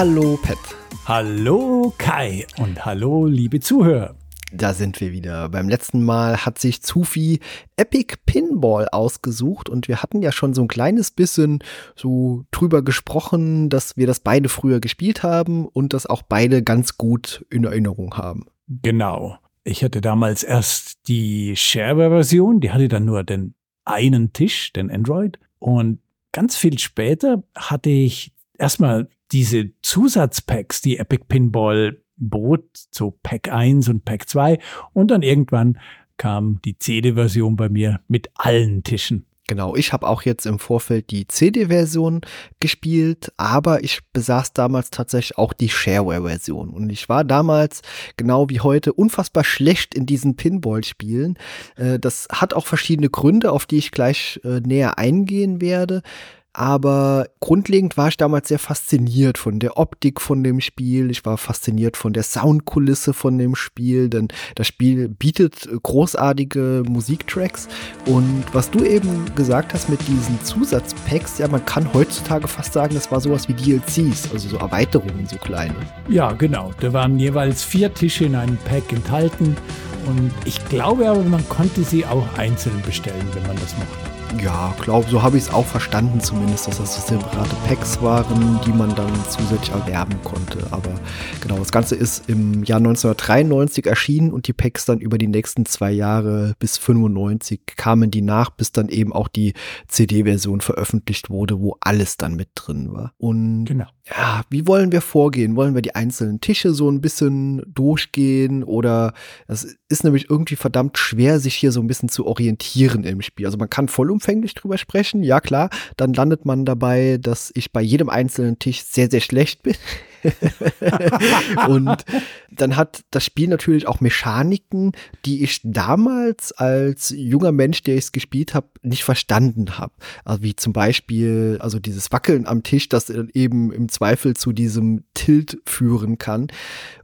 Hallo Pet. Hallo Kai und hallo liebe Zuhörer. Da sind wir wieder. Beim letzten Mal hat sich Zufi Epic Pinball ausgesucht und wir hatten ja schon so ein kleines bisschen so drüber gesprochen, dass wir das beide früher gespielt haben und das auch beide ganz gut in Erinnerung haben. Genau. Ich hatte damals erst die Shareware-Version, die hatte dann nur den einen Tisch, den Android. Und ganz viel später hatte ich erstmal diese Zusatzpacks, die Epic Pinball bot, so Pack 1 und Pack 2. Und dann irgendwann kam die CD-Version bei mir mit allen Tischen. Genau, ich habe auch jetzt im Vorfeld die CD-Version gespielt, aber ich besaß damals tatsächlich auch die Shareware-Version. Und ich war damals, genau wie heute, unfassbar schlecht in diesen Pinball-Spielen. Äh, das hat auch verschiedene Gründe, auf die ich gleich äh, näher eingehen werde. Aber grundlegend war ich damals sehr fasziniert von der Optik von dem Spiel. Ich war fasziniert von der Soundkulisse von dem Spiel, denn das Spiel bietet großartige Musiktracks. Und was du eben gesagt hast mit diesen Zusatzpacks, ja, man kann heutzutage fast sagen, das war sowas wie DLCs, also so Erweiterungen, so kleine. Ja, genau. Da waren jeweils vier Tische in einem Pack enthalten. Und ich glaube aber, man konnte sie auch einzeln bestellen, wenn man das mochte. Ja, glaube, so habe ich es auch verstanden zumindest, dass das separate Packs waren, die man dann zusätzlich erwerben konnte. Aber genau, das Ganze ist im Jahr 1993 erschienen und die Packs dann über die nächsten zwei Jahre bis 95 kamen die nach, bis dann eben auch die CD-Version veröffentlicht wurde, wo alles dann mit drin war. Und genau. ja, wie wollen wir vorgehen? Wollen wir die einzelnen Tische so ein bisschen durchgehen oder es ist nämlich irgendwie verdammt schwer, sich hier so ein bisschen zu orientieren im Spiel. Also man kann voll vollumfänglich drüber sprechen, ja klar, dann landet man dabei, dass ich bei jedem einzelnen Tisch sehr, sehr schlecht bin. und dann hat das Spiel natürlich auch Mechaniken, die ich damals als junger Mensch, der ich es gespielt habe, nicht verstanden habe. Also wie zum Beispiel, also dieses Wackeln am Tisch, das eben im Zweifel zu diesem Tilt führen kann.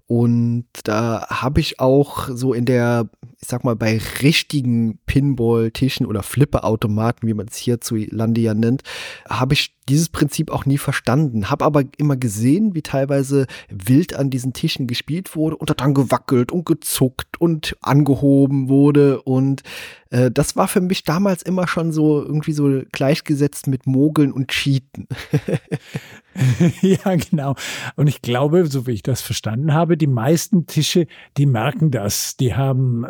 Und da habe ich auch so in der, ich sag mal, bei richtigen Pinball-Tischen oder Flipper-Automaten, wie man es hierzulande ja nennt, habe ich dieses Prinzip auch nie verstanden. Habe aber immer gesehen, wie teilweise wild an diesen Tischen gespielt wurde und dann gewackelt und gezuckt und angehoben wurde. Und äh, das war für mich damals immer schon so irgendwie so gleichgesetzt mit Mogeln und Cheaten. ja, genau. Und ich glaube, so wie ich das verstanden habe, die meisten Tische, die merken das. Die haben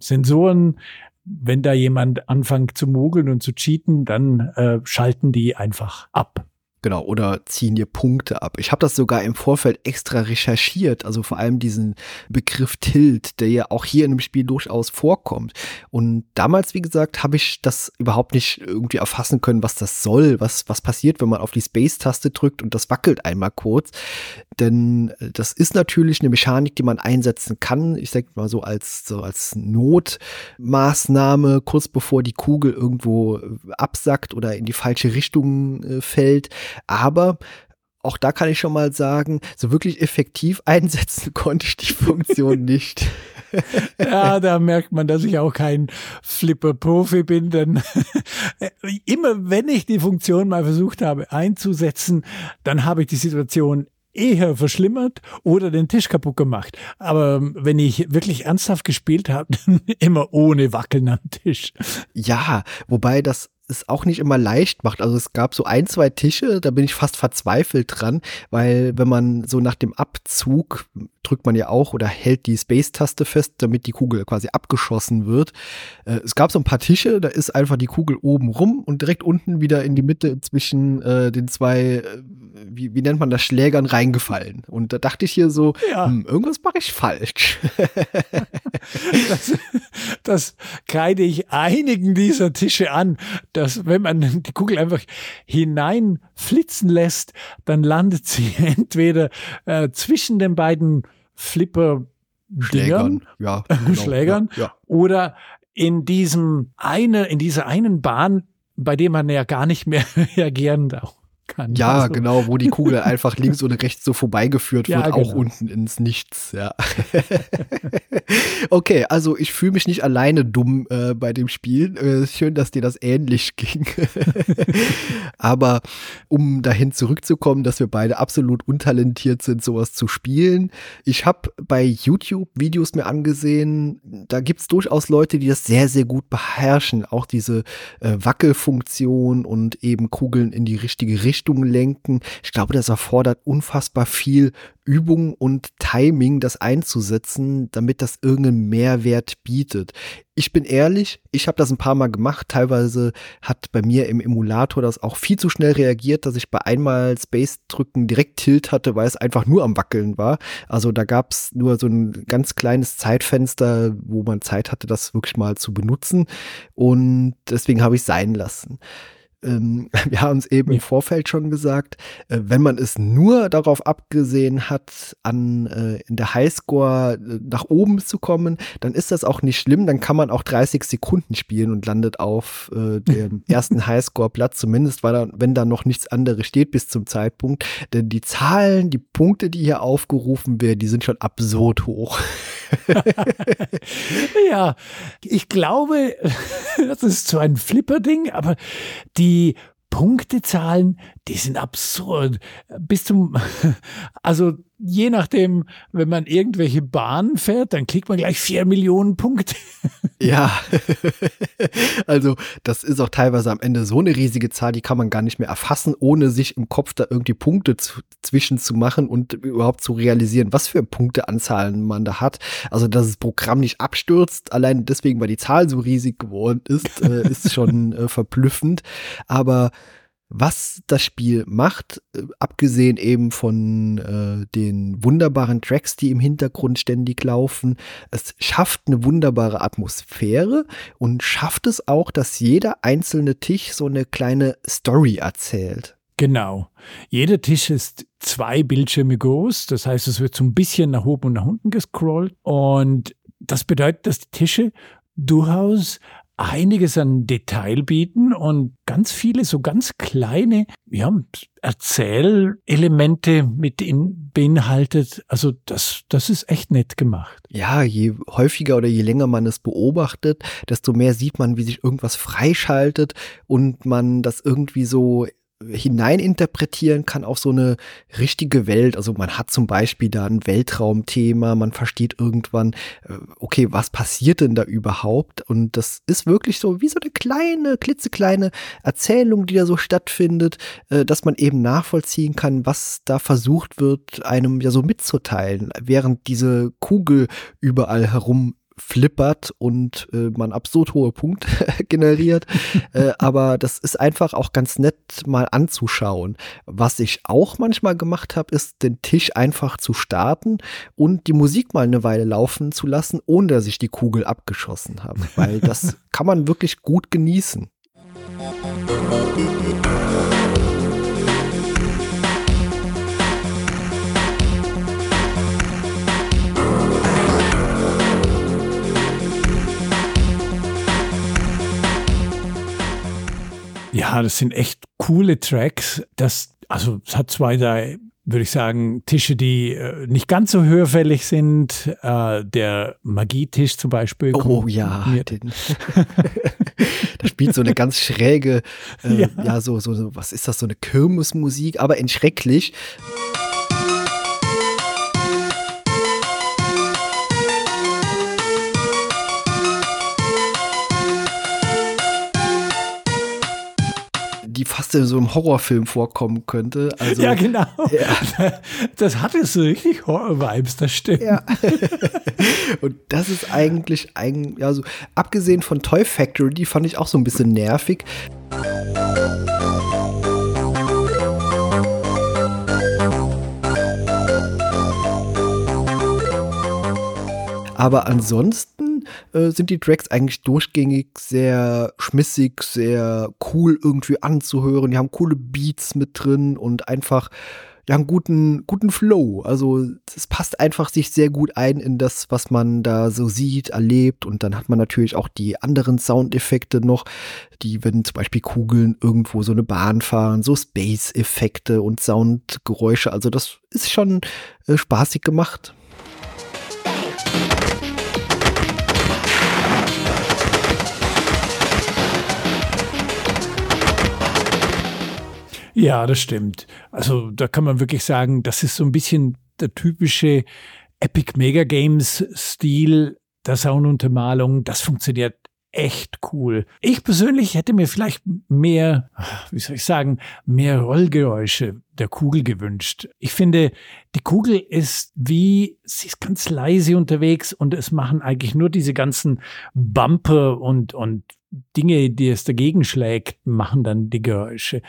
Sensoren, wenn da jemand anfängt zu mogeln und zu cheaten, dann äh, schalten die einfach ab. Genau, oder ziehen dir Punkte ab. Ich habe das sogar im Vorfeld extra recherchiert, also vor allem diesen Begriff Tilt, der ja auch hier in dem Spiel durchaus vorkommt. Und damals, wie gesagt, habe ich das überhaupt nicht irgendwie erfassen können, was das soll, was, was passiert, wenn man auf die Space-Taste drückt und das wackelt einmal kurz. Denn äh, das ist natürlich eine Mechanik, die man einsetzen kann. Ich sag mal so als, so als Notmaßnahme, kurz bevor die Kugel irgendwo äh, absackt oder in die falsche Richtung äh, fällt. Aber auch da kann ich schon mal sagen, so wirklich effektiv einsetzen konnte ich die Funktion nicht. ja, da merkt man, dass ich auch kein Flipper-Profi bin, denn immer wenn ich die Funktion mal versucht habe einzusetzen, dann habe ich die Situation eher verschlimmert oder den Tisch kaputt gemacht. Aber wenn ich wirklich ernsthaft gespielt habe, immer ohne Wackeln am Tisch. Ja, wobei das es auch nicht immer leicht macht. Also es gab so ein, zwei Tische, da bin ich fast verzweifelt dran, weil wenn man so nach dem Abzug drückt man ja auch oder hält die Space-Taste fest, damit die Kugel quasi abgeschossen wird. Äh, es gab so ein paar Tische, da ist einfach die Kugel oben rum und direkt unten wieder in die Mitte zwischen äh, den zwei, äh, wie, wie, nennt man das, Schlägern reingefallen. Und da dachte ich hier so, ja. hm, irgendwas mache ich falsch. das, das kreide ich einigen dieser Tische an, dass wenn man die Kugel einfach hineinflitzen lässt, dann landet sie entweder äh, zwischen den beiden Flipper Schlägern, ja, genau, Schlägern ja, ja. oder in diesem eine, in dieser einen Bahn, bei dem man ja gar nicht mehr reagieren kann. Ja, also. genau, wo die Kugel einfach links oder rechts so vorbeigeführt wird, ja, genau. auch unten ins Nichts. Ja. okay, also ich fühle mich nicht alleine dumm äh, bei dem Spiel. Äh, schön, dass dir das ähnlich ging. Aber um dahin zurückzukommen, dass wir beide absolut untalentiert sind, sowas zu spielen. Ich habe bei YouTube Videos mir angesehen, da gibt es durchaus Leute, die das sehr, sehr gut beherrschen. Auch diese äh, Wackelfunktion und eben Kugeln in die richtige Richtung lenken. Ich glaube, das erfordert unfassbar viel Übung und Timing, das einzusetzen, damit das irgendeinen Mehrwert bietet. Ich bin ehrlich, ich habe das ein paar Mal gemacht. Teilweise hat bei mir im Emulator das auch viel zu schnell reagiert, dass ich bei einmal Space drücken direkt Tilt hatte, weil es einfach nur am Wackeln war. Also da gab es nur so ein ganz kleines Zeitfenster, wo man Zeit hatte, das wirklich mal zu benutzen. Und deswegen habe ich es sein lassen ähm, wir haben es eben im Vorfeld schon gesagt, äh, wenn man es nur darauf abgesehen hat, an äh, in der Highscore äh, nach oben zu kommen, dann ist das auch nicht schlimm. Dann kann man auch 30 Sekunden spielen und landet auf äh, dem ersten Highscore-Platz, zumindest weil da, wenn da noch nichts anderes steht bis zum Zeitpunkt. Denn die Zahlen, die Punkte, die hier aufgerufen werden, die sind schon absurd hoch. ja, ich glaube, das ist so ein Flipper-Ding, aber die Punktezahlen, die sind absurd. Bis zum, also je nachdem, wenn man irgendwelche Bahnen fährt, dann kriegt man gleich vier Millionen Punkte. Ja, also das ist auch teilweise am Ende so eine riesige Zahl, die kann man gar nicht mehr erfassen, ohne sich im Kopf da irgendwie Punkte zu, zwischen zu machen und überhaupt zu realisieren, was für Punkteanzahlen man da hat. Also, dass das Programm nicht abstürzt, allein deswegen, weil die Zahl so riesig geworden ist, äh, ist schon äh, verblüffend. Aber was das Spiel macht, äh, abgesehen eben von äh, den wunderbaren Tracks, die im Hintergrund ständig laufen, es schafft eine wunderbare Atmosphäre und schafft es auch, dass jeder einzelne Tisch so eine kleine Story erzählt. Genau. Jeder Tisch ist zwei Bildschirme groß, das heißt, es wird so ein bisschen nach oben und nach unten gescrollt und das bedeutet, dass die Tische durchaus einiges an Detail bieten und ganz viele so ganz kleine ja, Erzählelemente mit in, beinhaltet. Also das, das ist echt nett gemacht. Ja, je häufiger oder je länger man es beobachtet, desto mehr sieht man, wie sich irgendwas freischaltet und man das irgendwie so hineininterpretieren kann auf so eine richtige Welt. Also man hat zum Beispiel da ein Weltraumthema, man versteht irgendwann, äh, okay, was passiert denn da überhaupt? Und das ist wirklich so wie so eine kleine, klitzekleine Erzählung, die da so stattfindet, äh, dass man eben nachvollziehen kann, was da versucht wird, einem ja so mitzuteilen, während diese Kugel überall herum flippert und äh, man absurd hohe Punkte generiert. äh, aber das ist einfach auch ganz nett mal anzuschauen. Was ich auch manchmal gemacht habe, ist den Tisch einfach zu starten und die Musik mal eine Weile laufen zu lassen, ohne dass ich die Kugel abgeschossen habe. Weil das kann man wirklich gut genießen. Ja, das sind echt coole Tracks. Das, also es hat zwei, drei, würde ich sagen, Tische, die äh, nicht ganz so hörfällig sind. Äh, der Magietisch zum Beispiel. Oh ja, den, da spielt so eine ganz schräge, äh, ja. ja, so, so, so, was ist das, so eine Kirmesmusik, aber in schrecklich. Die fast in so einem Horrorfilm vorkommen könnte. Also, ja, genau. Ja. Das hatte so richtig Horror-Vibes, das stimmt. Ja. Und das ist eigentlich, ein, ja, so, abgesehen von Toy Factory, die fand ich auch so ein bisschen nervig. Aber ansonsten äh, sind die Tracks eigentlich durchgängig sehr schmissig, sehr cool irgendwie anzuhören. Die haben coole Beats mit drin und einfach ja, einen guten, guten Flow. Also es passt einfach sich sehr gut ein in das, was man da so sieht, erlebt. Und dann hat man natürlich auch die anderen Soundeffekte noch, die, wenn zum Beispiel Kugeln irgendwo so eine Bahn fahren, so Space-Effekte und Soundgeräusche. Also das ist schon äh, spaßig gemacht. Ja, das stimmt. Also da kann man wirklich sagen, das ist so ein bisschen der typische Epic Mega Games Stil der Sounduntermalung. Das funktioniert echt cool. Ich persönlich hätte mir vielleicht mehr, wie soll ich sagen, mehr Rollgeräusche der Kugel gewünscht. Ich finde, die Kugel ist wie, sie ist ganz leise unterwegs und es machen eigentlich nur diese ganzen Bumper und, und Dinge, die es dagegen schlägt, machen dann die Geräusche.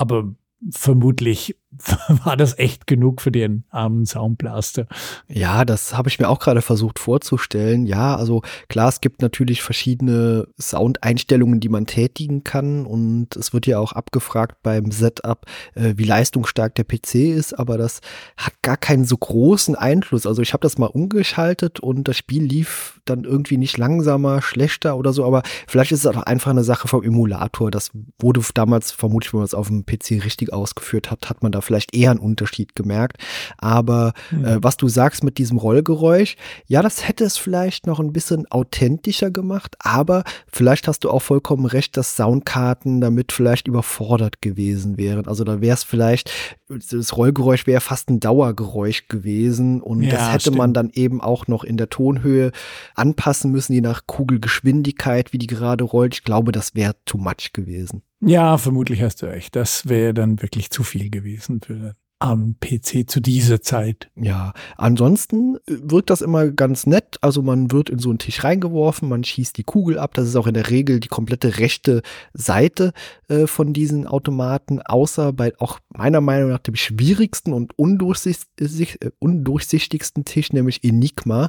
Aber vermutlich war das echt genug für den armen Soundblaster. Ja, das habe ich mir auch gerade versucht vorzustellen. Ja, also klar, es gibt natürlich verschiedene Soundeinstellungen, die man tätigen kann und es wird ja auch abgefragt beim Setup, äh, wie leistungsstark der PC ist, aber das hat gar keinen so großen Einfluss. Also ich habe das mal umgeschaltet und das Spiel lief dann irgendwie nicht langsamer, schlechter oder so, aber vielleicht ist es auch einfach eine Sache vom Emulator. Das wurde damals vermutlich, wenn man es auf dem PC richtig ausgeführt hat, hat man da vielleicht eher einen Unterschied gemerkt. Aber mhm. äh, was du sagst mit diesem Rollgeräusch, ja, das hätte es vielleicht noch ein bisschen authentischer gemacht, aber vielleicht hast du auch vollkommen recht, dass Soundkarten damit vielleicht überfordert gewesen wären. Also da wäre es vielleicht, das Rollgeräusch wäre fast ein Dauergeräusch gewesen und ja, das hätte stimmt. man dann eben auch noch in der Tonhöhe anpassen müssen, je nach Kugelgeschwindigkeit, wie die gerade rollt. Ich glaube, das wäre too much gewesen. Ja, vermutlich hast du recht. Das wäre dann wirklich zu viel gewesen für am PC zu dieser Zeit. Ja, ansonsten wirkt das immer ganz nett. Also man wird in so einen Tisch reingeworfen, man schießt die Kugel ab. Das ist auch in der Regel die komplette rechte Seite äh, von diesen Automaten, außer bei auch meiner Meinung nach dem schwierigsten und undurchsichtig, äh, undurchsichtigsten Tisch, nämlich Enigma.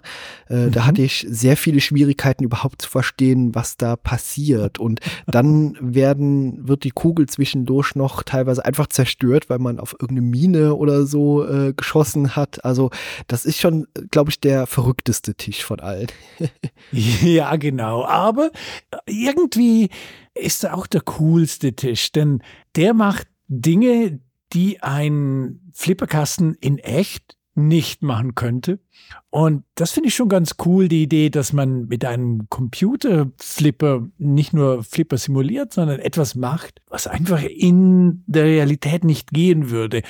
Äh, mhm. Da hatte ich sehr viele Schwierigkeiten überhaupt zu verstehen, was da passiert. Und dann werden, wird die Kugel zwischendurch noch teilweise einfach zerstört, weil man auf irgendeine Mine oder so äh, geschossen hat. Also das ist schon, glaube ich, der verrückteste Tisch von allen. ja, genau. Aber irgendwie ist er auch der coolste Tisch, denn der macht Dinge, die ein Flipperkasten in echt nicht machen könnte. Und das finde ich schon ganz cool, die Idee, dass man mit einem Computerflipper nicht nur Flipper simuliert, sondern etwas macht, was einfach in der Realität nicht gehen würde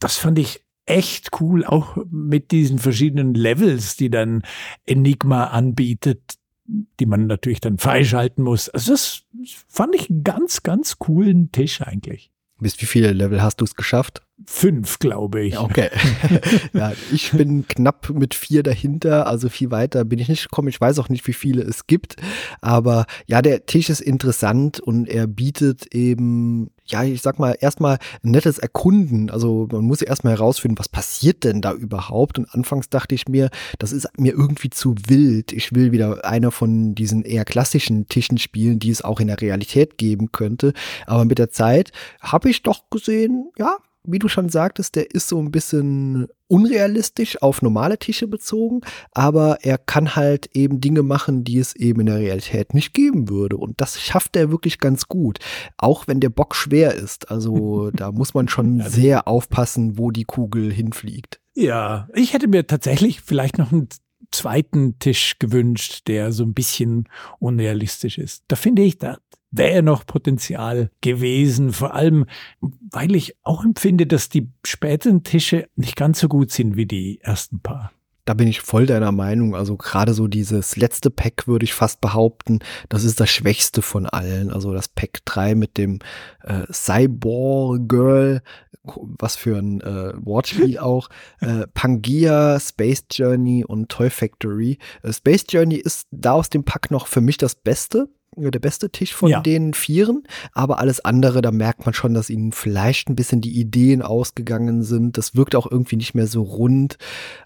das fand ich echt cool, auch mit diesen verschiedenen Levels, die dann Enigma anbietet, die man natürlich dann freischalten muss. Also das fand ich einen ganz, ganz coolen Tisch eigentlich. Bis wie viele Level hast du es geschafft? Fünf, glaube ich. Okay. ja, ich bin knapp mit vier dahinter, also viel weiter bin ich nicht gekommen. Ich weiß auch nicht, wie viele es gibt. Aber ja, der Tisch ist interessant und er bietet eben, ja, ich sag mal, erstmal nettes Erkunden. Also man muss erstmal herausfinden, was passiert denn da überhaupt. Und anfangs dachte ich mir, das ist mir irgendwie zu wild. Ich will wieder einer von diesen eher klassischen Tischen spielen, die es auch in der Realität geben könnte. Aber mit der Zeit habe ich doch gesehen, ja, wie du schon sagtest, der ist so ein bisschen unrealistisch auf normale Tische bezogen, aber er kann halt eben Dinge machen, die es eben in der Realität nicht geben würde. Und das schafft er wirklich ganz gut. Auch wenn der Bock schwer ist. Also da muss man schon sehr aufpassen, wo die Kugel hinfliegt. Ja, ich hätte mir tatsächlich vielleicht noch einen zweiten Tisch gewünscht, der so ein bisschen unrealistisch ist. Da finde ich, da wäre noch Potenzial gewesen. Vor allem, weil ich auch empfinde, dass die späteren Tische nicht ganz so gut sind wie die ersten paar. Da bin ich voll deiner Meinung. Also gerade so dieses letzte Pack würde ich fast behaupten, das ist das schwächste von allen. Also das Pack 3 mit dem äh, Cyborg Girl, was für ein äh, Wortspiel auch. Äh, Pangea, Space Journey und Toy Factory. Äh, Space Journey ist da aus dem Pack noch für mich das Beste der beste Tisch von ja. den Vieren, aber alles andere, da merkt man schon, dass ihnen vielleicht ein bisschen die Ideen ausgegangen sind. Das wirkt auch irgendwie nicht mehr so rund.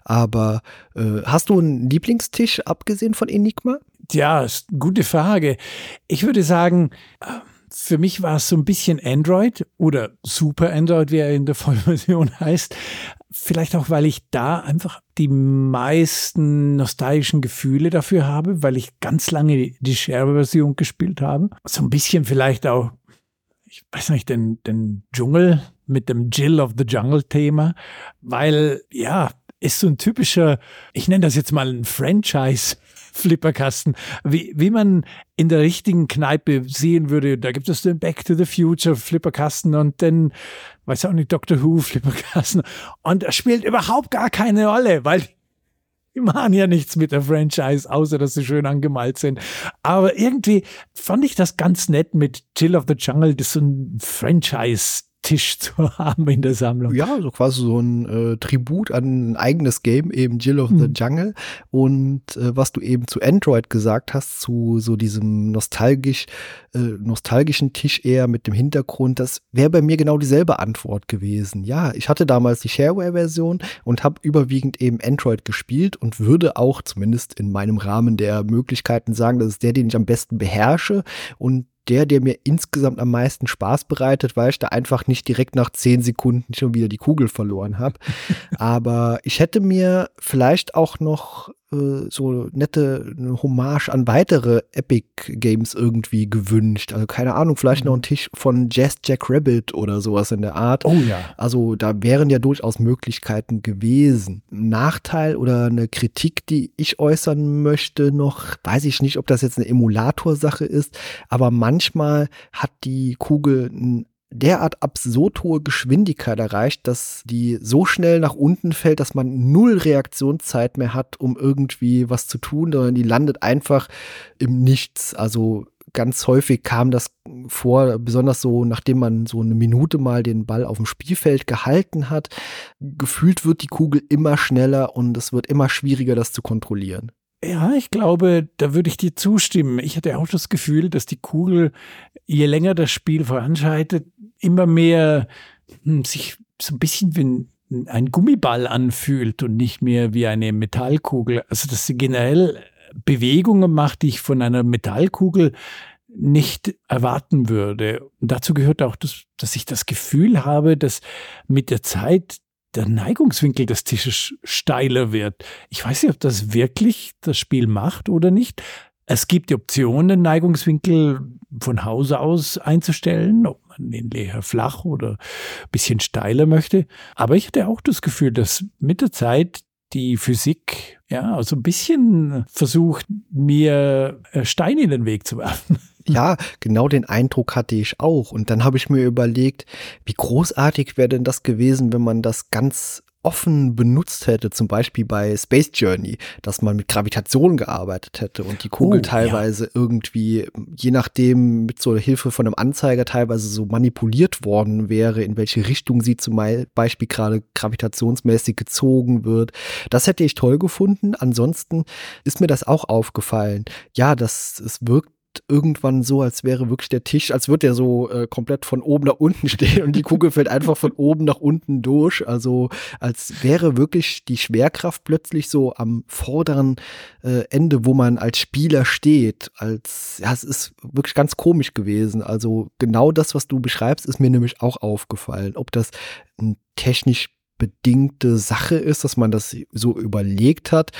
Aber äh, hast du einen Lieblingstisch abgesehen von Enigma? Ja, ist eine gute Frage. Ich würde sagen, äh, für mich war es so ein bisschen Android oder Super Android, wie er in der Vollversion heißt. Vielleicht auch, weil ich da einfach die meisten nostalgischen Gefühle dafür habe, weil ich ganz lange die Share-Version gespielt habe. So ein bisschen vielleicht auch, ich weiß nicht, den, den Dschungel mit dem Jill of the Jungle Thema, weil ja, ist so ein typischer, ich nenne das jetzt mal ein Franchise Flipperkasten, wie, wie man in der richtigen Kneipe sehen würde. Da gibt es den Back to the Future Flipperkasten und den, weiß auch nicht, Doctor Who Flipperkasten. Und er spielt überhaupt gar keine Rolle, weil die machen ja nichts mit der Franchise, außer dass sie schön angemalt sind. Aber irgendwie fand ich das ganz nett mit Chill of the Jungle, das ist so ein Franchise Tisch zu haben in der Sammlung. Ja, so quasi so ein äh, Tribut an ein eigenes Game, eben Jill of mhm. the Jungle. Und äh, was du eben zu Android gesagt hast, zu so diesem nostalgisch, äh, nostalgischen Tisch eher mit dem Hintergrund, das wäre bei mir genau dieselbe Antwort gewesen. Ja, ich hatte damals die Shareware-Version und habe überwiegend eben Android gespielt und würde auch zumindest in meinem Rahmen der Möglichkeiten sagen, das ist der, den ich am besten beherrsche und der, der mir insgesamt am meisten Spaß bereitet, weil ich da einfach nicht direkt nach zehn Sekunden schon wieder die Kugel verloren habe. Aber ich hätte mir vielleicht auch noch so nette Hommage an weitere Epic Games irgendwie gewünscht. Also keine Ahnung, vielleicht mhm. noch ein Tisch von Jazz Jack Rabbit oder sowas in der Art. Oh ja. Also da wären ja durchaus Möglichkeiten gewesen. Nachteil oder eine Kritik, die ich äußern möchte noch, weiß ich nicht, ob das jetzt eine Emulatorsache ist, aber manchmal hat die Kugel ein derart absurd hohe Geschwindigkeit erreicht, dass die so schnell nach unten fällt, dass man null Reaktionszeit mehr hat, um irgendwie was zu tun, sondern die landet einfach im Nichts. Also ganz häufig kam das vor, besonders so, nachdem man so eine Minute mal den Ball auf dem Spielfeld gehalten hat. Gefühlt wird die Kugel immer schneller und es wird immer schwieriger, das zu kontrollieren. Ja, ich glaube, da würde ich dir zustimmen. Ich hatte auch das Gefühl, dass die Kugel, je länger das Spiel voranschreitet, immer mehr hm, sich so ein bisschen wie ein Gummiball anfühlt und nicht mehr wie eine Metallkugel. Also dass sie generell Bewegungen macht, die ich von einer Metallkugel nicht erwarten würde. Und dazu gehört auch, dass, dass ich das Gefühl habe, dass mit der Zeit der Neigungswinkel des Tisches steiler wird. Ich weiß nicht, ob das wirklich das Spiel macht oder nicht. Es gibt die Option, den Neigungswinkel von Hause aus einzustellen, ob man den eher flach oder ein bisschen steiler möchte. Aber ich hatte auch das Gefühl, dass mit der Zeit die Physik ja so ein bisschen versucht, mir äh, Steine in den Weg zu werfen. Ja, genau den Eindruck hatte ich auch. Und dann habe ich mir überlegt, wie großartig wäre denn das gewesen, wenn man das ganz offen benutzt hätte, zum Beispiel bei Space Journey, dass man mit Gravitation gearbeitet hätte und die Kugel oh, teilweise ja. irgendwie, je nachdem, mit so Hilfe von einem Anzeiger teilweise so manipuliert worden wäre, in welche Richtung sie zum Beispiel gerade gravitationsmäßig gezogen wird. Das hätte ich toll gefunden. Ansonsten ist mir das auch aufgefallen. Ja, das, es wirkt irgendwann so, als wäre wirklich der Tisch, als würde der so äh, komplett von oben nach unten stehen und die Kugel fällt einfach von oben nach unten durch. Also als wäre wirklich die Schwerkraft plötzlich so am vorderen äh, Ende, wo man als Spieler steht. Als ja, es ist wirklich ganz komisch gewesen. Also genau das, was du beschreibst, ist mir nämlich auch aufgefallen. Ob das ein technisch bedingte Sache ist, dass man das so überlegt hat,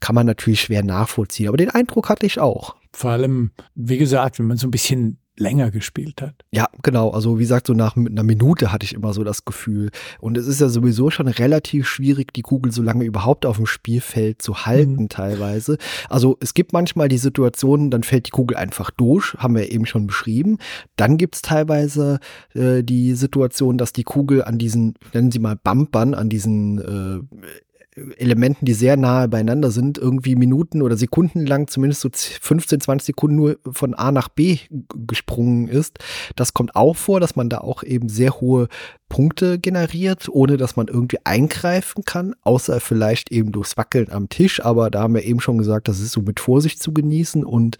kann man natürlich schwer nachvollziehen. Aber den Eindruck hatte ich auch. Vor allem, wie gesagt, wenn man so ein bisschen länger gespielt hat. Ja, genau. Also wie gesagt, so nach einer Minute hatte ich immer so das Gefühl. Und es ist ja sowieso schon relativ schwierig, die Kugel so lange überhaupt auf dem Spielfeld zu halten mhm. teilweise. Also es gibt manchmal die Situationen, dann fällt die Kugel einfach durch, haben wir eben schon beschrieben. Dann gibt es teilweise äh, die Situation, dass die Kugel an diesen, nennen Sie mal Bumpern, an diesen äh, Elementen, die sehr nahe beieinander sind, irgendwie Minuten oder Sekunden lang, zumindest so 15, 20 Sekunden nur von A nach B gesprungen ist. Das kommt auch vor, dass man da auch eben sehr hohe Punkte generiert, ohne dass man irgendwie eingreifen kann, außer vielleicht eben durchs Wackeln am Tisch. Aber da haben wir eben schon gesagt, das ist so mit Vorsicht zu genießen und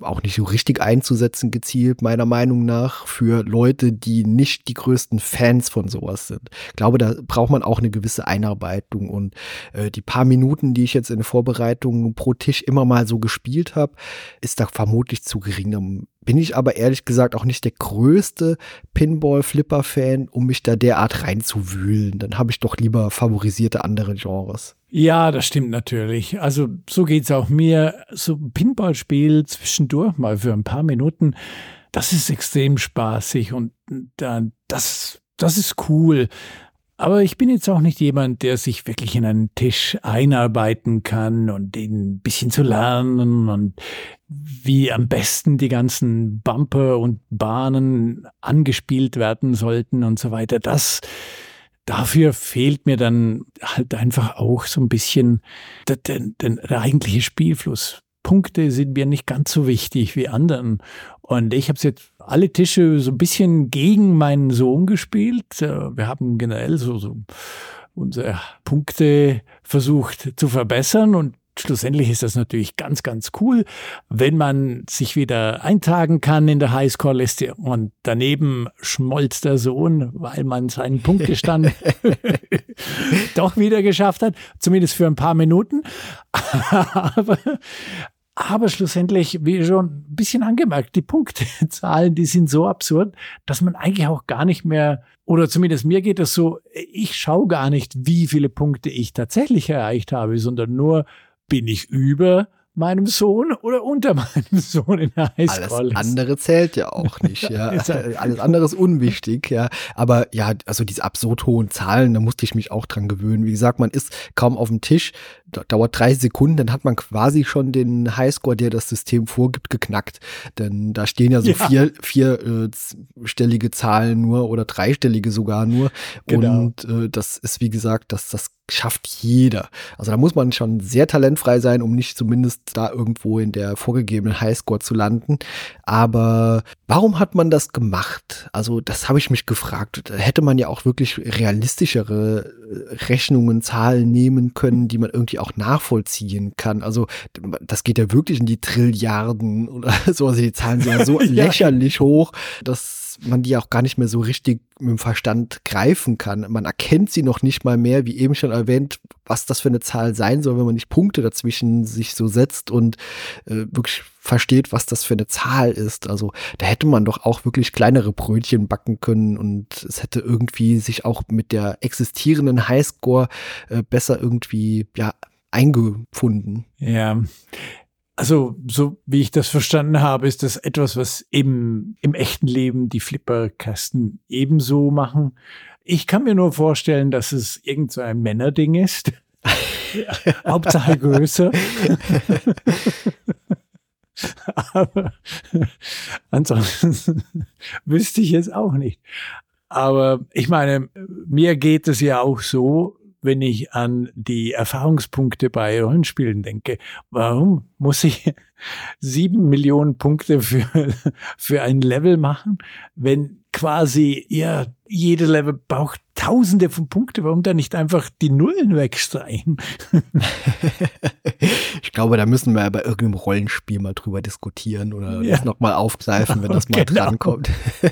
auch nicht so richtig einzusetzen gezielt, meiner Meinung nach, für Leute, die nicht die größten Fans von sowas sind. Ich glaube, da braucht man auch eine gewisse Einarbeitung und äh, die paar Minuten, die ich jetzt in Vorbereitung pro Tisch immer mal so gespielt habe, ist da vermutlich zu gering. bin ich aber ehrlich gesagt auch nicht der größte Pinball-Flipper-Fan, um mich da derart reinzuwühlen. Dann habe ich doch lieber favorisierte andere Genres. Ja, das stimmt natürlich. Also so geht es auch mir. So ein Pinballspiel zwischendurch mal für ein paar Minuten, das ist extrem spaßig und das, das ist cool. Aber ich bin jetzt auch nicht jemand, der sich wirklich in einen Tisch einarbeiten kann und den ein bisschen zu lernen und wie am besten die ganzen Bumper und Bahnen angespielt werden sollten und so weiter. Das, dafür fehlt mir dann halt einfach auch so ein bisschen der, der, der eigentliche Spielfluss. Punkte sind mir nicht ganz so wichtig wie anderen. Und ich habe jetzt alle Tische so ein bisschen gegen meinen Sohn gespielt. Äh, wir haben generell so, so unsere Punkte versucht zu verbessern und schlussendlich ist das natürlich ganz, ganz cool, wenn man sich wieder eintragen kann in der Highscore-Liste und daneben schmolzt der Sohn, weil man seinen Punktestand doch wieder geschafft hat, zumindest für ein paar Minuten. Aber aber schlussendlich, wie schon ein bisschen angemerkt, die Punktezahlen, die sind so absurd, dass man eigentlich auch gar nicht mehr, oder zumindest mir geht es so, ich schaue gar nicht, wie viele Punkte ich tatsächlich erreicht habe, sondern nur, bin ich über meinem Sohn oder unter meinem Sohn in der Highschool. Alles andere zählt ja auch nicht, ja. Alles andere ist unwichtig, ja. Aber ja, also diese absurd hohen Zahlen, da musste ich mich auch dran gewöhnen. Wie gesagt, man ist kaum auf dem Tisch, dauert drei Sekunden, dann hat man quasi schon den Highscore, der das System vorgibt, geknackt. Denn da stehen ja so ja. vier, vierstellige äh, Zahlen nur oder dreistellige sogar nur. Genau. Und äh, das ist, wie gesagt, das, das schafft jeder. Also da muss man schon sehr talentfrei sein, um nicht zumindest da irgendwo in der vorgegebenen Highscore zu landen. Aber warum hat man das gemacht? Also das habe ich mich gefragt. Da hätte man ja auch wirklich realistischere äh, Rechnungen, Zahlen nehmen können, die man irgendwie auch nachvollziehen kann. Also das geht ja wirklich in die Trilliarden oder so. Also die Zahlen sind ja so ja. lächerlich hoch, dass man die auch gar nicht mehr so richtig mit dem Verstand greifen kann. Man erkennt sie noch nicht mal mehr, wie eben schon erwähnt, was das für eine Zahl sein soll, wenn man nicht Punkte dazwischen sich so setzt und äh, wirklich versteht, was das für eine Zahl ist. Also da hätte man doch auch wirklich kleinere Brötchen backen können und es hätte irgendwie sich auch mit der existierenden Highscore äh, besser irgendwie ja eingefunden. Ja, also, so wie ich das verstanden habe, ist das etwas, was eben im echten Leben die Flipperkasten ebenso machen. Ich kann mir nur vorstellen, dass es irgend so ein Männerding ist. Hauptsache größer. Aber ansonsten wüsste ich es auch nicht. Aber ich meine, mir geht es ja auch so, wenn ich an die Erfahrungspunkte bei Rollenspielen denke. Warum muss ich sieben Millionen Punkte für, für ein Level machen, wenn quasi, ja, jede Level braucht tausende von Punkten. Warum da nicht einfach die Nullen wegstreichen? ich glaube, da müssen wir bei irgendeinem Rollenspiel mal drüber diskutieren oder ja. das nochmal aufgreifen, wenn das mal genau. drankommt.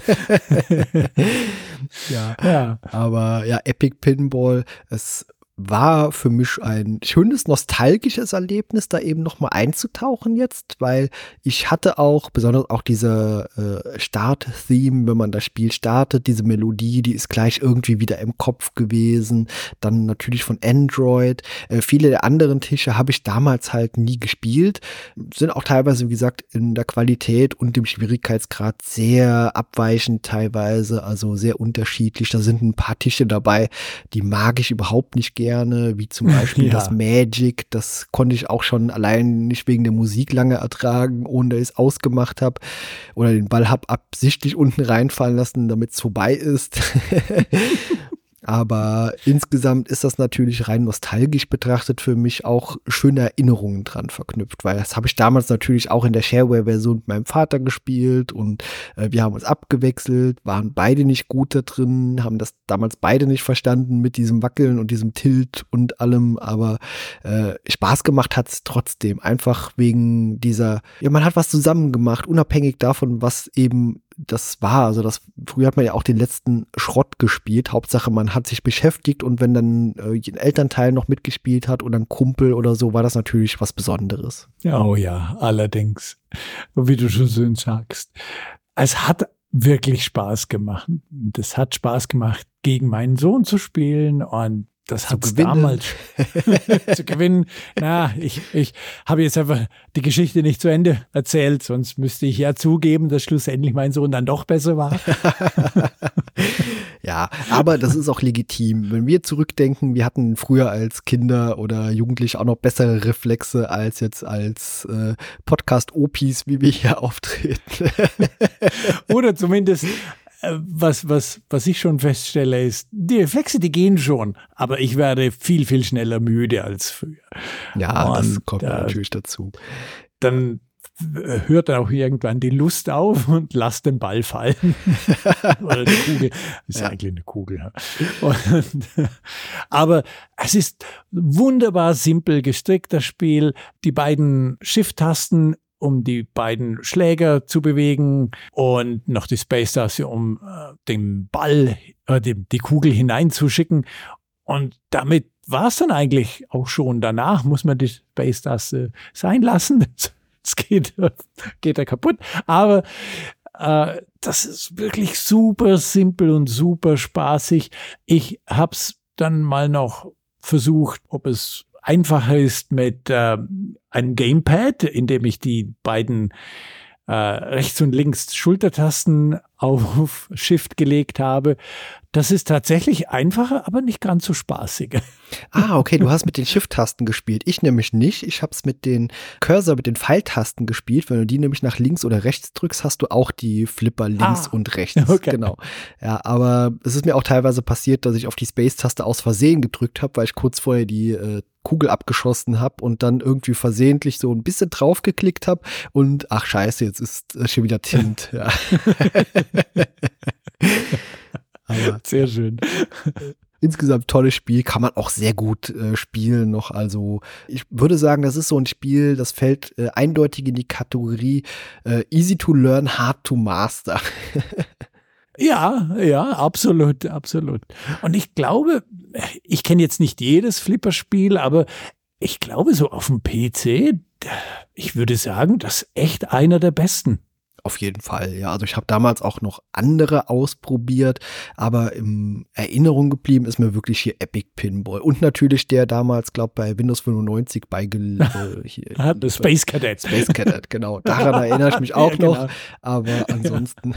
ja. ja. Aber ja, Epic Pinball, es war für mich ein schönes nostalgisches Erlebnis, da eben nochmal einzutauchen jetzt, weil ich hatte auch, besonders auch diese äh, Start-Theme, wenn man das Spiel startet, diese Melodie, die ist gleich irgendwie wieder im Kopf gewesen. Dann natürlich von Android. Äh, viele der anderen Tische habe ich damals halt nie gespielt, sind auch teilweise, wie gesagt, in der Qualität und dem Schwierigkeitsgrad sehr abweichend teilweise, also sehr unterschiedlich. Da sind ein paar Tische dabei, die mag ich überhaupt nicht gerne gerne, wie zum Beispiel ja. das Magic. Das konnte ich auch schon allein nicht wegen der Musik lange ertragen, ohne dass ich es ausgemacht habe. Oder den Ball habe absichtlich unten reinfallen lassen, damit es vorbei ist. Aber insgesamt ist das natürlich rein nostalgisch betrachtet für mich auch schöne Erinnerungen dran verknüpft, weil das habe ich damals natürlich auch in der Shareware-Version mit meinem Vater gespielt und äh, wir haben uns abgewechselt, waren beide nicht gut da drin, haben das damals beide nicht verstanden mit diesem Wackeln und diesem Tilt und allem, aber äh, Spaß gemacht hat es trotzdem, einfach wegen dieser, ja, man hat was zusammen gemacht, unabhängig davon, was eben das war. Also das früher hat man ja auch den letzten Schrott gespielt. Hauptsache, man hat sich beschäftigt und wenn dann äh, ein Elternteil noch mitgespielt hat oder ein Kumpel oder so, war das natürlich was Besonderes. Oh ja, allerdings. Wie du schon schön sagst. Es hat wirklich Spaß gemacht. Das hat Spaß gemacht, gegen meinen Sohn zu spielen und das hat damals zu gewinnen. Na, ich, ich habe jetzt einfach die Geschichte nicht zu Ende erzählt, sonst müsste ich ja zugeben, dass schlussendlich mein Sohn dann doch besser war. ja, aber das ist auch legitim. Wenn wir zurückdenken, wir hatten früher als Kinder oder Jugendliche auch noch bessere Reflexe als jetzt als äh, Podcast-Opis, wie wir hier auftreten. oder zumindest was, was, was ich schon feststelle, ist, die Reflexe, die gehen schon, aber ich werde viel, viel schneller müde als früher. Ja, Und das kommt äh, natürlich dazu. Dann hört dann auch irgendwann die Lust auf und lasst den Ball fallen. Oder die Kugel. Das ist ja. eigentlich eine Kugel. Und, aber es ist wunderbar simpel gestrickt, das Spiel. Die beiden Shift-Tasten um die beiden Schläger zu bewegen und noch die Space-Taste, um äh, den Ball, äh, die, die Kugel hineinzuschicken. Und damit war es dann eigentlich auch schon. Danach muss man die Space-Taste sein lassen. Es geht, geht da kaputt. Aber äh, das ist wirklich super simpel und super spaßig. Ich habe es dann mal noch versucht, ob es einfacher ist mit äh, einem Gamepad, in dem ich die beiden äh, rechts und links Schultertasten auf Shift gelegt habe. Das ist tatsächlich einfacher, aber nicht ganz so spaßig. Ah, okay, du hast mit den Shift-Tasten gespielt. Ich nämlich nicht. Ich habe es mit den Cursor, mit den Pfeiltasten gespielt. Wenn du die nämlich nach links oder rechts drückst, hast du auch die Flipper links ah, und rechts. Okay. Genau. Ja, aber es ist mir auch teilweise passiert, dass ich auf die Space-Taste aus Versehen gedrückt habe, weil ich kurz vorher die äh, Kugel abgeschossen habe und dann irgendwie versehentlich so ein bisschen draufgeklickt habe und ach scheiße, jetzt ist schon wieder Tint. Ja. Sehr schön. Insgesamt tolles Spiel, kann man auch sehr gut äh, spielen noch. Also ich würde sagen, das ist so ein Spiel, das fällt äh, eindeutig in die Kategorie äh, easy to learn, hard to master. Ja, ja, absolut, absolut. Und ich glaube, ich kenne jetzt nicht jedes Flipperspiel, aber ich glaube, so auf dem PC, ich würde sagen, das ist echt einer der besten. Auf jeden Fall, ja. Also ich habe damals auch noch andere ausprobiert, aber in Erinnerung geblieben ist mir wirklich hier Epic Pinball. Und natürlich der damals, glaube bei Windows 95 bei äh, hier, ah, Space Cadet. Space Cadet, genau. Daran erinnere ich mich auch ja, genau. noch. Aber ansonsten.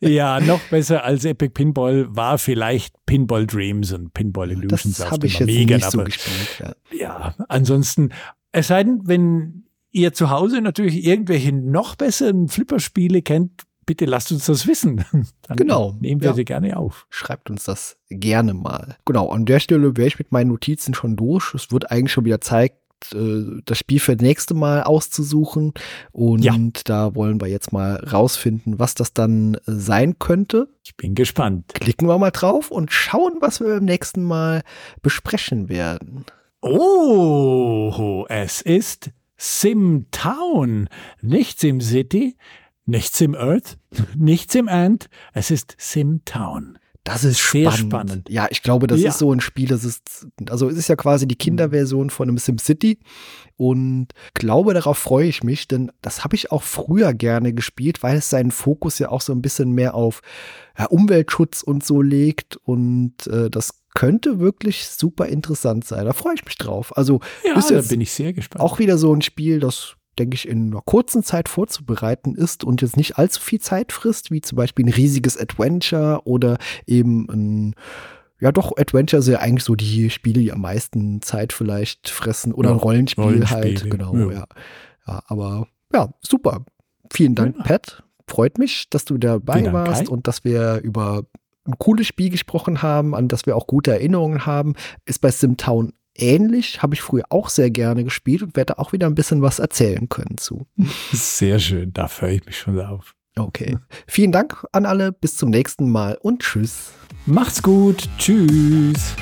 ja, noch besser als Epic Pinball war vielleicht Pinball Dreams und Pinball Illusions. Das habe ich jetzt Mega, nicht so gespielt. Ja. ja, ansonsten, es sei denn, wenn ihr zu Hause natürlich irgendwelche noch besseren Flipperspiele kennt, bitte lasst uns das wissen. Dann genau. Nehmen wir ja. sie gerne auf. Schreibt uns das gerne mal. Genau, an der Stelle wäre ich mit meinen Notizen schon durch. Es wird eigentlich schon wieder Zeit, äh, das Spiel für das nächste Mal auszusuchen. Und ja. da wollen wir jetzt mal rausfinden, was das dann sein könnte. Ich bin gespannt. Klicken wir mal drauf und schauen, was wir beim nächsten Mal besprechen werden. Oh, es ist Sim-Town, nicht Sim-City, nicht Sim-Earth, nicht Sim-Ant, es ist Sim-Town. Das ist spannend. spannend. Ja, ich glaube, das ja. ist so ein Spiel, das ist, also es ist ja quasi die Kinderversion von einem SimCity und glaube, darauf freue ich mich, denn das habe ich auch früher gerne gespielt, weil es seinen Fokus ja auch so ein bisschen mehr auf ja, Umweltschutz und so legt und äh, das könnte wirklich super interessant sein. Da freue ich mich drauf. Also ja, ist jetzt da bin ich sehr gespannt. Auch wieder so ein Spiel, das denke ich, in einer kurzen Zeit vorzubereiten ist und jetzt nicht allzu viel Zeit frisst, wie zum Beispiel ein riesiges Adventure oder eben ein, ja doch, Adventure sind ja eigentlich so die Spiele, die am meisten Zeit vielleicht fressen oder ja, ein Rollenspiel, Rollenspiel halt, genau, ja. ja. ja. aber ja, super. Vielen Dank, ja. Pat. Freut mich, dass du dabei warst und dass wir über ein cooles Spiel gesprochen haben, an das wir auch gute Erinnerungen haben, ist bei Simtown ähnlich, habe ich früher auch sehr gerne gespielt und werde auch wieder ein bisschen was erzählen können zu. Sehr schön, da freue ich mich schon auf. Okay. Vielen Dank an alle, bis zum nächsten Mal und tschüss. Macht's gut, tschüss.